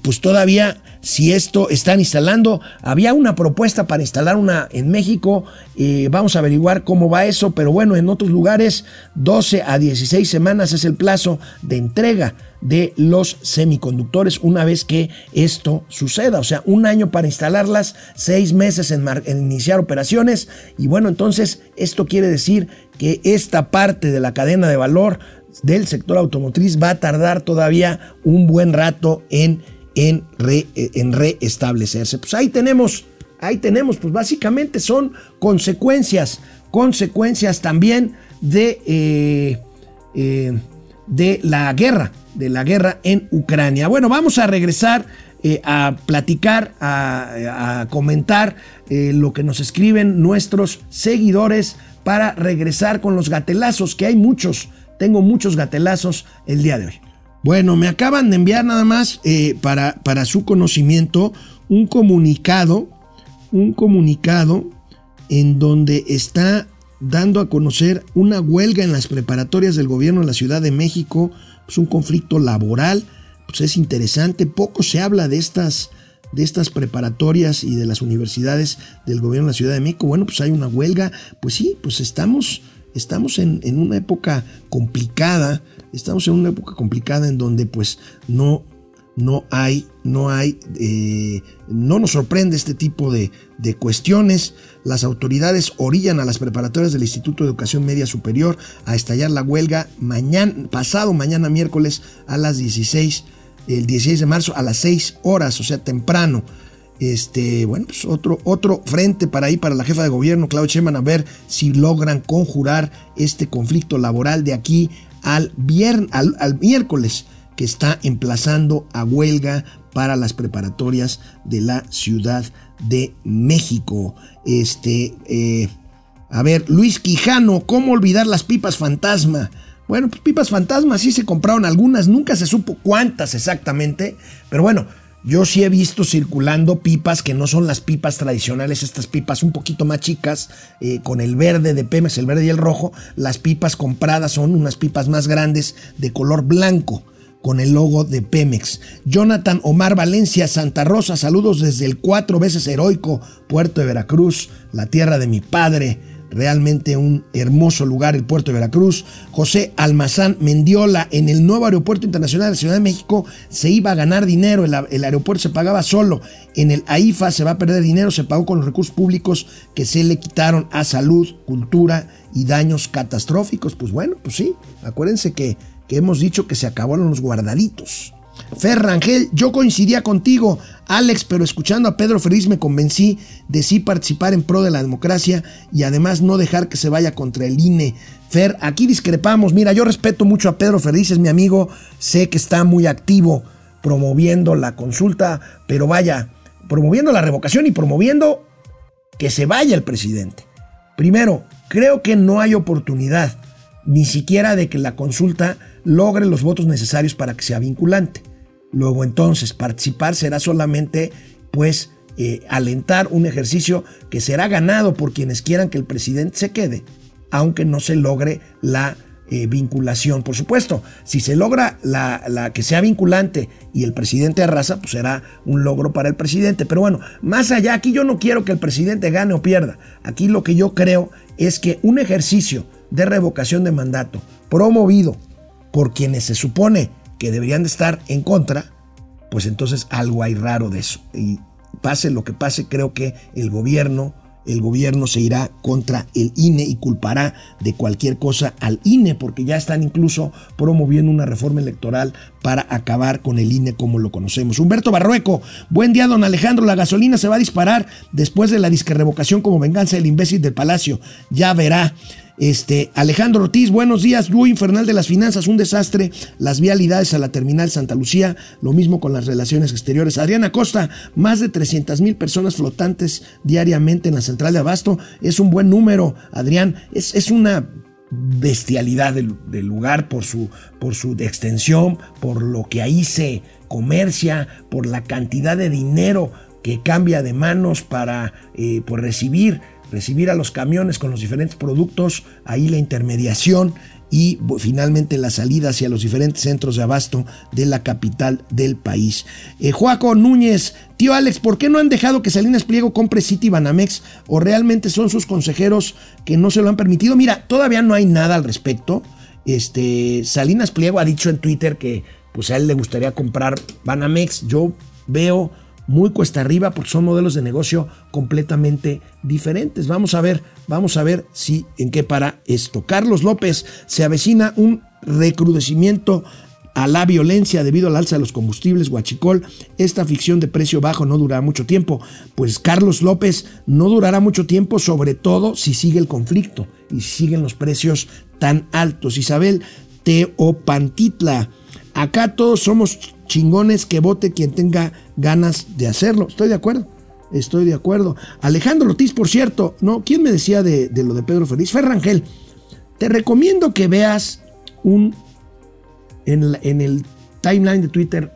pues todavía si esto están instalando. Había una propuesta para instalar una en México. Eh, vamos a averiguar cómo va eso. Pero bueno, en otros lugares 12 a 16 semanas es el plazo de entrega de los semiconductores una vez que esto suceda. O sea, un año para instalarlas, seis meses en, en iniciar operaciones. Y bueno, entonces esto quiere decir que esta parte de la cadena de valor del sector automotriz va a tardar todavía un buen rato en en, en reestablecerse. Pues ahí tenemos, ahí tenemos, pues básicamente son consecuencias, consecuencias también de, eh, eh, de la guerra, de la guerra en Ucrania. Bueno, vamos a regresar eh, a platicar, a comentar lo que nos escriben nuestros seguidores para regresar con los gatelazos, que hay muchos, tengo muchos gatelazos el día de hoy. Bueno, me acaban de enviar nada más eh, para, para su conocimiento un comunicado, un comunicado en donde está dando a conocer una huelga en las preparatorias del gobierno de la Ciudad de México, pues un conflicto laboral, pues es interesante, poco se habla de estas, de estas preparatorias y de las universidades del gobierno de la Ciudad de México, bueno, pues hay una huelga, pues sí, pues estamos, estamos en, en una época complicada, estamos en una época complicada en donde pues no, no hay, no hay, eh, no nos sorprende este tipo de, de, cuestiones. Las autoridades orillan a las preparatorias del Instituto de Educación Media Superior a estallar la huelga mañana, pasado mañana miércoles a las 16, el 16 de marzo a las 6 horas, o sea, temprano. Este, bueno, pues otro, otro frente para ahí para la jefa de gobierno, Claudia Sheinbaum, a ver si logran conjurar este conflicto laboral de aquí al, al, miércoles que está emplazando a huelga para las preparatorias de la Ciudad de México. Este, eh, a ver, Luis Quijano, ¿cómo olvidar las pipas fantasma? Bueno, pues pipas fantasma sí se compraron algunas, nunca se supo cuántas exactamente, pero bueno, yo sí he visto circulando pipas que no son las pipas tradicionales, estas pipas un poquito más chicas, eh, con el verde de Pemex, el verde y el rojo. Las pipas compradas son unas pipas más grandes de color blanco con el logo de Pemex. Jonathan Omar Valencia, Santa Rosa, saludos desde el cuatro veces heroico Puerto de Veracruz, la tierra de mi padre realmente un hermoso lugar, el puerto de Veracruz. José Almazán Mendiola, en el nuevo aeropuerto internacional de la Ciudad de México se iba a ganar dinero, el, aeropuerto se pagaba solo. En el AIFA se va a perder dinero, se pagó con los recursos públicos que se le quitaron a salud, cultura y daños catastróficos. Pues bueno, pues sí, acuérdense que, que hemos dicho que se acabaron los guardaditos. Ferrangel, yo coincidía contigo, Alex, pero escuchando a Pedro Ferriz me convencí de sí participar en pro de la democracia y además no dejar que se vaya contra el INE. Fer, aquí discrepamos. Mira, yo respeto mucho a Pedro Ferriz, es mi amigo, sé que está muy activo promoviendo la consulta, pero vaya, promoviendo la revocación y promoviendo que se vaya el presidente. Primero, creo que no hay oportunidad ni siquiera de que la consulta logre los votos necesarios para que sea vinculante. luego entonces participar será solamente pues eh, alentar un ejercicio que será ganado por quienes quieran que el presidente se quede, aunque no se logre la eh, vinculación. Por supuesto, si se logra la, que sea vinculante y el presidente arrasa, pues será un logro para el presidente. Pero bueno, más allá, aquí yo no quiero que el presidente gane o pierda. Aquí lo que yo creo es que un ejercicio de revocación de mandato promovido por quienes se supone que deberían de estar en contra, pues entonces algo hay raro de eso. Y pase lo que pase, creo que el gobierno el gobierno se irá contra el INE y culpará de cualquier cosa al INE, porque ya están incluso promoviendo una reforma electoral para acabar con el INE como lo conocemos. Humberto Barrueco, buen día, don Alejandro. La gasolina se va a disparar después de la disque revocación como venganza del imbécil del Palacio. Ya verá. Este, Alejandro Ortiz, buenos días. Dúo infernal de las finanzas, un desastre. Las vialidades a la terminal Santa Lucía, lo mismo con las relaciones exteriores. Adriana Costa, más de 300 mil personas flotantes diariamente en la central de Abasto. Es un buen número, Adrián. Es, es una bestialidad del, del, lugar por su, por su extensión, por lo que ahí se comercia, por la cantidad de dinero que cambia de manos para eh, por recibir recibir a los camiones con los diferentes productos, ahí la intermediación y finalmente la salida hacia los diferentes centros de abasto de la capital del país. Eh, Joaco Núñez, tío Alex, ¿por qué no han dejado que Salinas Pliego compre City Banamex o realmente son sus consejeros que no se lo han permitido? Mira, todavía no hay nada al respecto. Este, Salinas Pliego ha dicho en Twitter que pues a él le gustaría comprar Banamex. Yo veo muy cuesta arriba porque son modelos de negocio completamente diferentes. Vamos a ver, vamos a ver si en qué para esto. Carlos López se avecina un recrudecimiento a la violencia debido al alza de los combustibles, Huachicol, esta ficción de precio bajo no durará mucho tiempo. Pues Carlos López no durará mucho tiempo, sobre todo si sigue el conflicto y siguen los precios tan altos. Isabel Teopantitla, acá todos somos chingones que vote quien tenga ganas de hacerlo. Estoy de acuerdo. Estoy de acuerdo. Alejandro Ortiz, por cierto, ¿no? ¿Quién me decía de, lo de Pedro Feliz? Ferrangel. Te recomiendo que veas un. En, en el timeline de Twitter,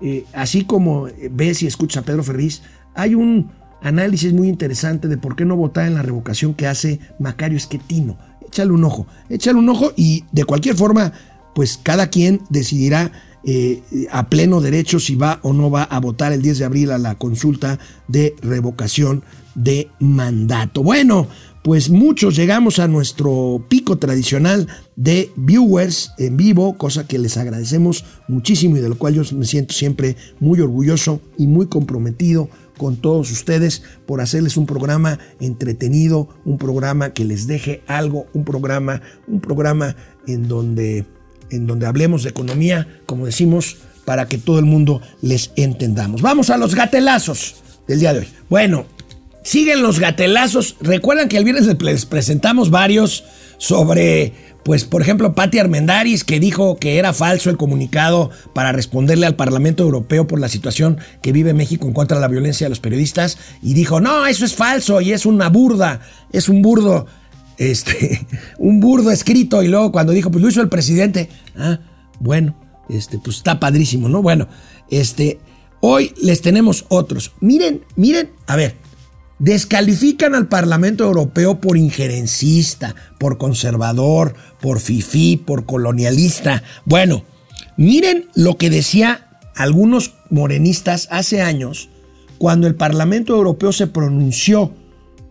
eh, así como ves y escuchas a Pedro Ferriz, hay un análisis muy interesante de por qué no votar en la revocación que hace Macario Esquetino. Échale un ojo, échale un ojo y de cualquier forma, pues cada quien decidirá eh, a pleno derecho si va o no va a votar el 10 de abril a la consulta de revocación de mandato. Bueno, pues muchos llegamos a nuestro pico tradicional de viewers en vivo, cosa que les agradecemos muchísimo y de lo cual yo me siento siempre muy orgulloso y muy comprometido con todos ustedes por hacerles un programa entretenido, un programa que les deje algo, un programa, un programa en donde en donde hablemos de economía, como decimos, para que todo el mundo les entendamos. Vamos a los gatelazos del día de hoy. Bueno, siguen los gatelazos. Recuerdan que el viernes les presentamos varios sobre, pues, por ejemplo, Patti Armendaris, que dijo que era falso el comunicado para responderle al Parlamento Europeo por la situación que vive México en contra de la violencia de los periodistas. Y dijo, no, eso es falso y es una burda, es un burdo este, un burdo escrito y luego cuando dijo, pues lo hizo el presidente, ah, bueno, este, pues está padrísimo, ¿no? Bueno, este, hoy les tenemos otros. Miren, miren, a ver, descalifican al Parlamento Europeo por injerencista, por conservador, por fifí, por colonialista. Bueno, miren lo que decía algunos morenistas hace años cuando el Parlamento Europeo se pronunció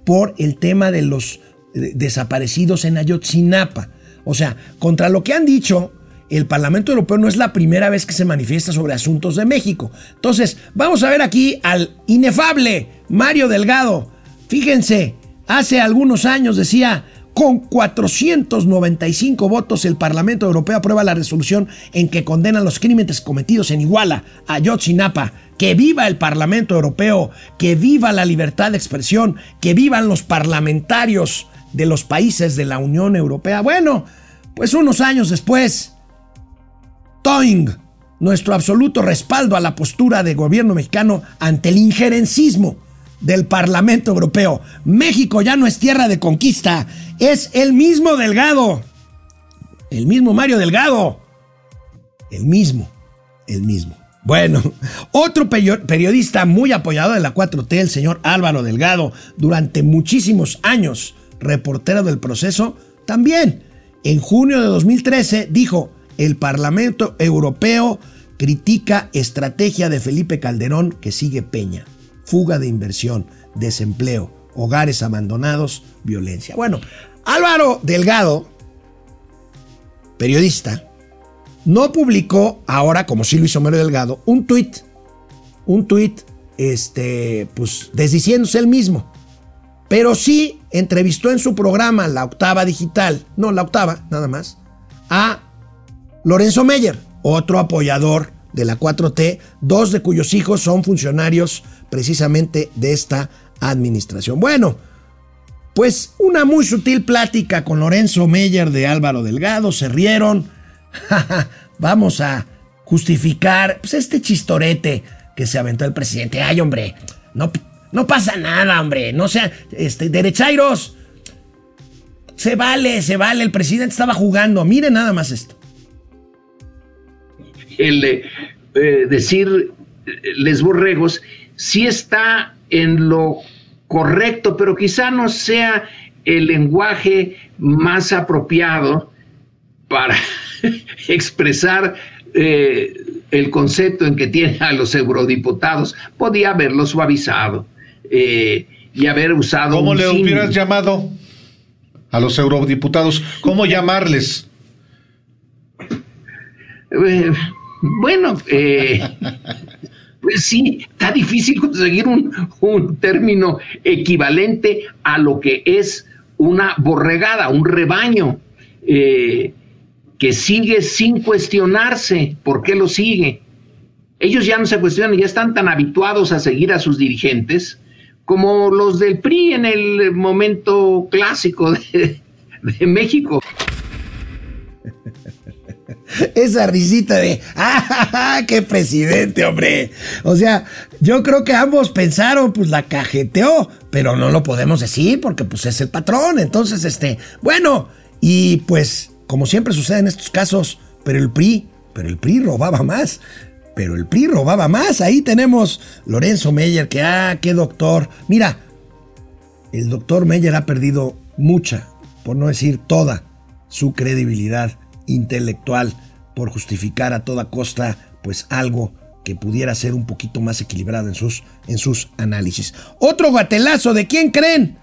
por el tema de los desaparecidos en Ayotzinapa. O sea, contra lo que han dicho, el Parlamento Europeo no es la primera vez que se manifiesta sobre asuntos de México. Entonces, vamos a ver aquí al inefable Mario Delgado. Fíjense, hace algunos años decía, con 495 votos el Parlamento Europeo aprueba la resolución en que condena los crímenes cometidos en Iguala, Ayotzinapa. Que viva el Parlamento Europeo, que viva la libertad de expresión, que vivan los parlamentarios de los países de la Unión Europea. Bueno, pues unos años después, Toing, nuestro absoluto respaldo a la postura del gobierno mexicano ante el injerencismo del Parlamento Europeo. México ya no es tierra de conquista, es el mismo Delgado. El mismo Mario Delgado. El mismo, el mismo. Bueno, otro periodista muy apoyado de la 4T, el señor Álvaro Delgado, durante muchísimos años, reportero del proceso, también en junio de 2013 dijo, el Parlamento Europeo critica estrategia de Felipe Calderón que sigue Peña, fuga de inversión, desempleo, hogares abandonados, violencia. Bueno, Álvaro Delgado, periodista, no publicó ahora, como sí lo Delgado, un tuit, un tuit, este, pues desdiciéndose él mismo. Pero sí entrevistó en su programa La Octava Digital, no, La Octava, nada más, a Lorenzo Meyer, otro apoyador de la 4T, dos de cuyos hijos son funcionarios precisamente de esta administración. Bueno, pues una muy sutil plática con Lorenzo Meyer de Álvaro Delgado, se rieron. Vamos a justificar pues, este chistorete que se aventó el presidente. Ay, hombre, no, no pasa nada, hombre. No sea, este, derechairos. Se vale, se vale. El presidente estaba jugando. Miren nada más esto. El eh, decir les borregos sí está en lo correcto, pero quizá no sea el lenguaje más apropiado para expresar eh, el concepto en que tiene a los eurodiputados. Podía haberlo suavizado eh, y haber usado. ¿Cómo le hubieras llamado a los eurodiputados? ¿Cómo llamarles? Eh, bueno, pues sí, está difícil conseguir un, un término equivalente a lo que es una borregada, un rebaño. Eh, que sigue sin cuestionarse por qué lo sigue. Ellos ya no se cuestionan, ya están tan habituados a seguir a sus dirigentes como los del PRI en el momento clásico de, México. Esa risita de, ¡ah, qué presidente, hombre! O sea, yo creo que ambos pensaron, pues la cajeteó, pero no lo podemos decir porque pues es el patrón. Entonces, este, bueno, y pues como siempre sucede en estos casos, pero el PRI, pero el PRI robaba más. Pero el PRI robaba más. Ahí tenemos Lorenzo Meyer, que, ah, qué doctor. Mira, el doctor Meyer ha perdido mucha, por no decir toda, su credibilidad intelectual por justificar a toda costa, pues algo que pudiera ser un poquito más equilibrado en sus, en sus análisis. Otro guatelazo, ¿de quién creen?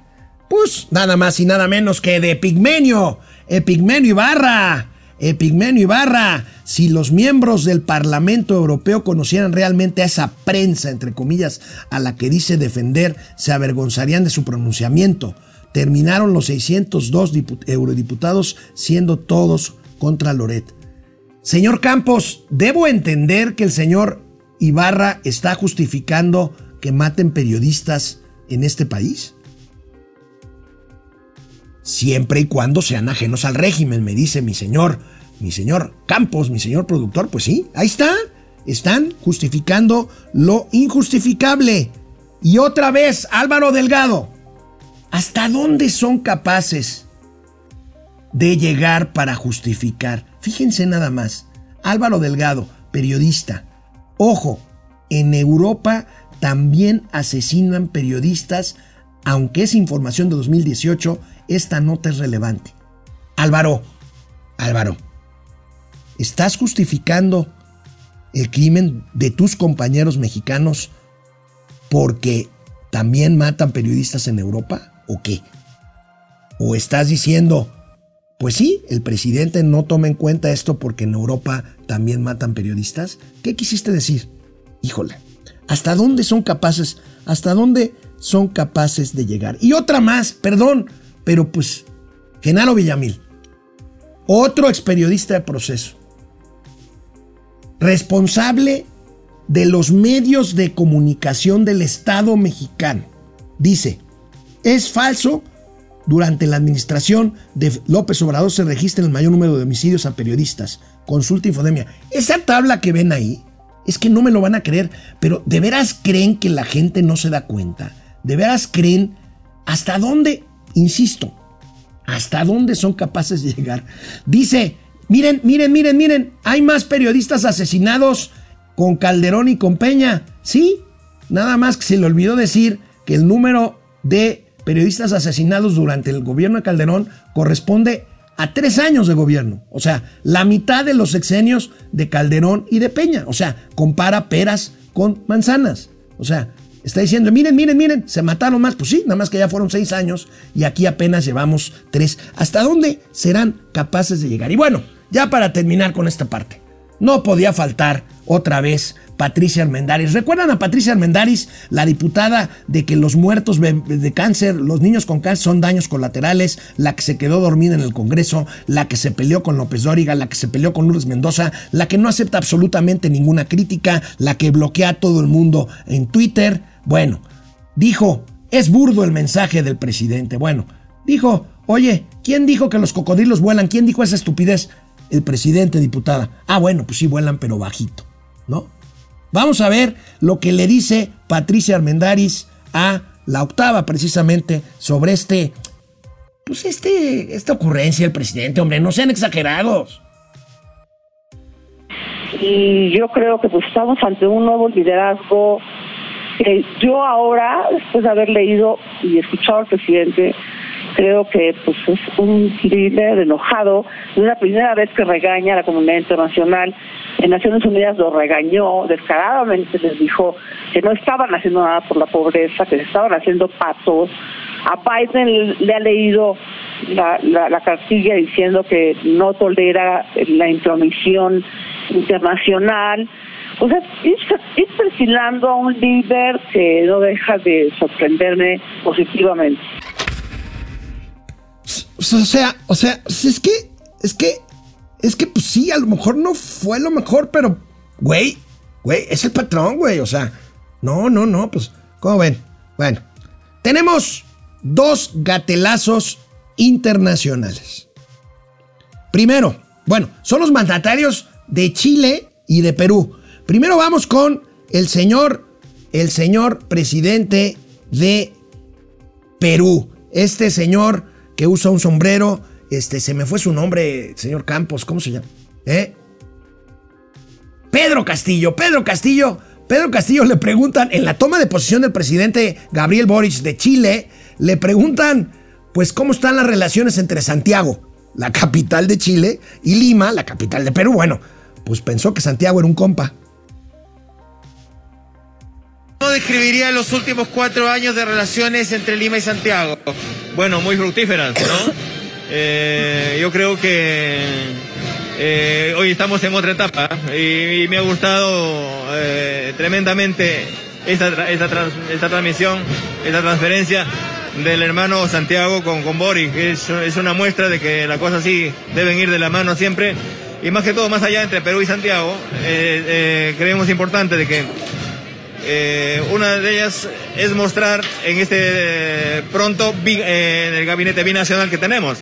Pues nada más y nada menos que de Pigmenio, Epigmenio Ibarra. Epigmenio Ibarra, si los miembros del Parlamento Europeo conocieran realmente a esa prensa, entre comillas, a la que dice defender, se avergonzarían de su pronunciamiento. Terminaron los 602 eurodiputados siendo todos contra Loret. Señor Campos, ¿debo entender que el señor Ibarra está justificando que maten periodistas en este país? Siempre y cuando sean ajenos al régimen, me dice mi señor, mi señor Campos, mi señor productor, pues sí, ahí está, están justificando lo injustificable. Y otra vez, Álvaro Delgado, ¿hasta dónde son capaces de llegar para justificar? Fíjense nada más, Álvaro Delgado, periodista, ojo, en Europa también asesinan periodistas, aunque es información de 2018, esta nota es relevante. Álvaro, Álvaro, ¿estás justificando el crimen de tus compañeros mexicanos porque también matan periodistas en Europa o qué? ¿O estás diciendo, pues sí, el presidente no toma en cuenta esto porque en Europa también matan periodistas? ¿Qué quisiste decir? Híjole, ¿hasta dónde son capaces? ¿Hasta dónde son capaces de llegar? Y otra más, perdón, pero pues, Genaro Villamil, otro ex periodista de proceso, responsable de los medios de comunicación del Estado mexicano, dice, es falso, durante la administración de López Obrador se registra el mayor número de homicidios a periodistas. Consulta Infodemia. Esa tabla que ven ahí, es que no me lo van a creer, pero ¿de veras creen que la gente no se da cuenta? ¿De veras creen hasta dónde Insisto, ¿hasta dónde son capaces de llegar? Dice, miren, miren, miren, miren, hay más periodistas asesinados con Calderón y con Peña. Sí, nada más que se le olvidó decir que el número de periodistas asesinados durante el gobierno de Calderón corresponde a tres años de gobierno. O sea, la mitad de los sexenios de Calderón y de Peña. O sea, compara peras con manzanas. O sea, está diciendo, miren, miren, miren, se mataron más. Pues sí, nada más que ya fueron seis años y aquí apenas llevamos tres. ¿Hasta dónde serán capaces de llegar? Y bueno, ya para terminar con esta parte, no podía faltar otra vez Patricia Armendáriz. ¿Recuerdan a Patricia Armendáriz, la diputada de que los muertos de cáncer, los niños con cáncer son daños colaterales, la que se quedó dormida en el Congreso, la que se peleó con López Dóriga, la que se peleó con Lourdes Mendoza, la que no acepta absolutamente ninguna crítica, la que bloquea a todo el mundo en Twitter? Bueno, dijo, es burdo el mensaje del presidente. Bueno, dijo, oye, ¿quién dijo que los cocodrilos vuelan? ¿Quién dijo esa estupidez? El presidente, diputada. Ah, bueno, pues sí vuelan, pero bajito, ¿no? Vamos a ver lo que le dice Patricia Armendaris a la octava precisamente sobre este, pues este, esta ocurrencia del presidente, hombre, no sean exagerados. Y yo creo que pues estamos ante un nuevo liderazgo que yo ahora, después de haber leído y escuchado al presidente, creo que pues es un líder enojado, es la primera vez que regaña a la comunidad internacional. En Naciones Unidas lo regañó, descaradamente les dijo que no estaban haciendo nada por la pobreza, que se estaban haciendo patos. A Biden le ha leído la, la, cartilla diciendo que no tolera la intromisión internacional. O sea, ir, ir perfilando a un líder que no deja de sorprenderme positivamente. O sea, o sea, es que, es que, es que, pues sí, a lo mejor no fue lo mejor, pero, güey, güey, es el patrón, güey, o sea, no, no, no, pues, ¿cómo ven? Bueno, tenemos dos gatelazos internacionales. Primero, bueno, son los mandatarios de Chile y de Perú. Primero vamos con el señor, el señor presidente de Perú. Este señor que usa un sombrero. Este, se me fue su nombre, señor Campos, ¿cómo se llama? ¿Eh? Pedro Castillo, Pedro Castillo. Pedro Castillo le preguntan, en la toma de posición del presidente Gabriel Boric de Chile, le preguntan, pues, ¿cómo están las relaciones entre Santiago, la capital de Chile, y Lima, la capital de Perú? Bueno, pues pensó que Santiago era un compa. ¿Cómo describiría los últimos cuatro años de relaciones entre Lima y Santiago? Bueno, muy fructíferas, ¿no? Eh, yo creo que eh, hoy estamos en otra etapa y, me ha gustado eh, tremendamente esta, esta, transmisión, esta transferencia del hermano Santiago con, con Boris. Es, es una muestra de que las cosas sí deben ir de la mano siempre y más que todo, más allá entre Perú y Santiago, creemos importante de que eh, una de ellas es mostrar en este eh, pronto eh, en el gabinete binacional que tenemos.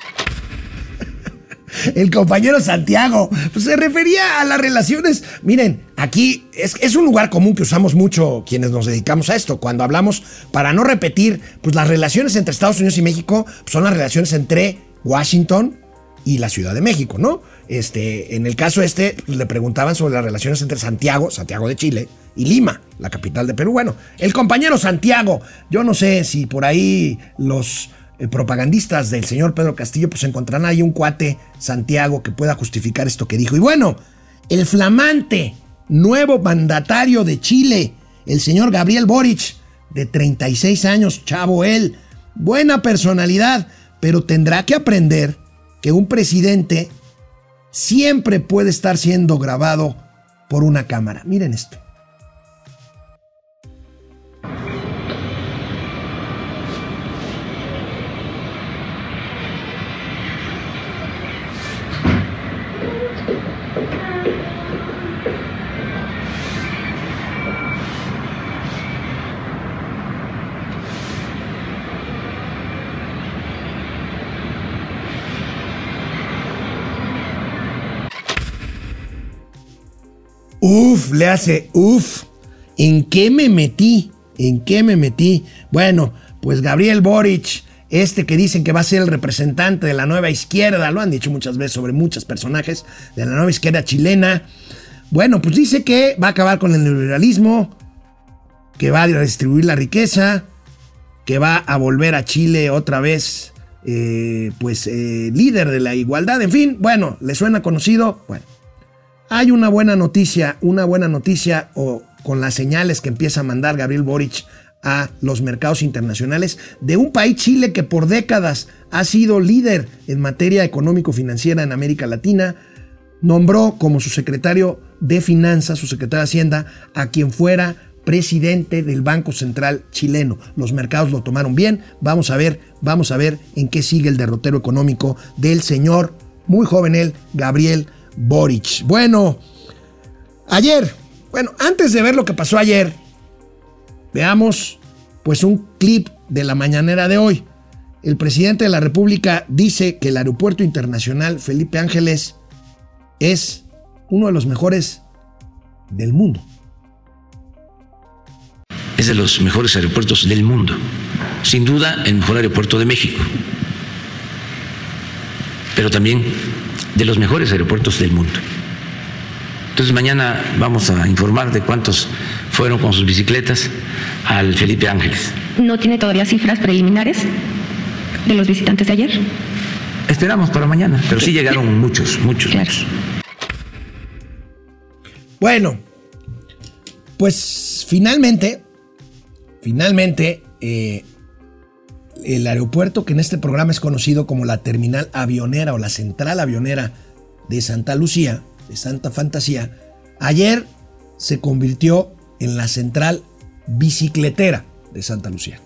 El compañero Santiago pues, se refería a las relaciones. Miren, aquí es, es, un lugar común que usamos mucho quienes nos dedicamos a esto. Cuando hablamos, para no repetir, pues las relaciones entre Estados Unidos y México son las relaciones entre Washington y la Ciudad de México, ¿no? Este, en el caso este, le preguntaban sobre las relaciones entre Santiago, Santiago de Chile, y Lima, la capital de Perú. Bueno, el compañero Santiago, yo no sé si por ahí los eh, propagandistas del señor Pedro Castillo pues encontrarán ahí un cuate Santiago que pueda justificar esto que dijo. Y bueno, el flamante nuevo mandatario de Chile, el señor Gabriel Boric, de 36 años, chavo él, buena personalidad, pero tendrá que aprender que un presidente siempre puede estar siendo grabado por una cámara. Miren esto. Uf, le hace, uf, ¿en qué me metí? ¿En qué me metí? Bueno, pues Gabriel Boric, este que dicen que va a ser el representante de la nueva izquierda, lo han dicho muchas veces sobre muchos personajes de la nueva izquierda chilena, Bueno, pues dice que va a acabar con el neoliberalismo, que va a redistribuir la riqueza, que va a volver a Chile otra vez, eh, pues eh, líder de la igualdad. En fin, bueno, ¿le suena conocido? Bueno, hay una buena noticia, una buena noticia o con las señales que empieza a mandar Gabriel Boric a los mercados internacionales de un país Chile que por décadas ha sido líder en materia económico-financiera en América Latina, nombró como su secretario de Finanzas, su secretario de Hacienda, a quien fuera presidente del Banco Central chileno. Los mercados lo tomaron bien. Vamos a ver, vamos a ver en qué sigue el derrotero económico del señor, muy joven él, Gabriel Boric. Bueno, ayer, bueno, antes de ver lo que pasó ayer, veamos pues un clip de la mañanera de hoy. El presidente de la República dice que el aeropuerto internacional Felipe Ángeles es uno de los mejores del mundo. Es de los mejores aeropuertos del mundo. Sin duda, el mejor aeropuerto de México. Pero también de los mejores aeropuertos del mundo. Entonces mañana vamos a informar de cuántos fueron con sus bicicletas al Felipe Ángeles. ¿No tiene todavía cifras preliminares de los visitantes de ayer? Esperamos para mañana, pero sí llegaron muchos, muchos. Claro. muchos. Bueno, pues finalmente, finalmente, eh, el aeropuerto que en este programa es conocido como la terminal avionera o la central avionera de Santa Lucía, de Santa Fantasía, ayer se convirtió en la central bicicletera de Santa Lucía.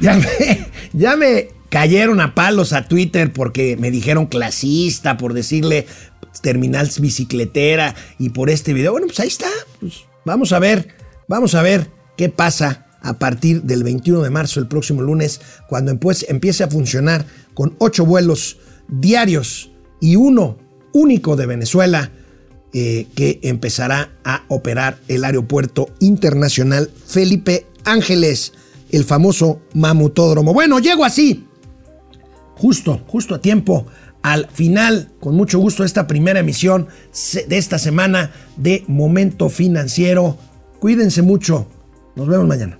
Ya me, ya me cayeron a palos a Twitter porque me dijeron clasista por decirle terminal bicicletera y por este video. Bueno, pues ahí está. Pues vamos a ver, vamos a ver qué pasa a partir del 21 de marzo, el próximo lunes, cuando empiece, a funcionar con ocho vuelos diarios y uno único de Venezuela eh, que empezará a operar el aeropuerto internacional Felipe Ángeles, el famoso mamutódromo. Bueno, llego así, justo, justo a tiempo, al final, con mucho gusto, esta primera emisión de esta semana de Momento Financiero. Cuídense mucho, nos vemos mañana.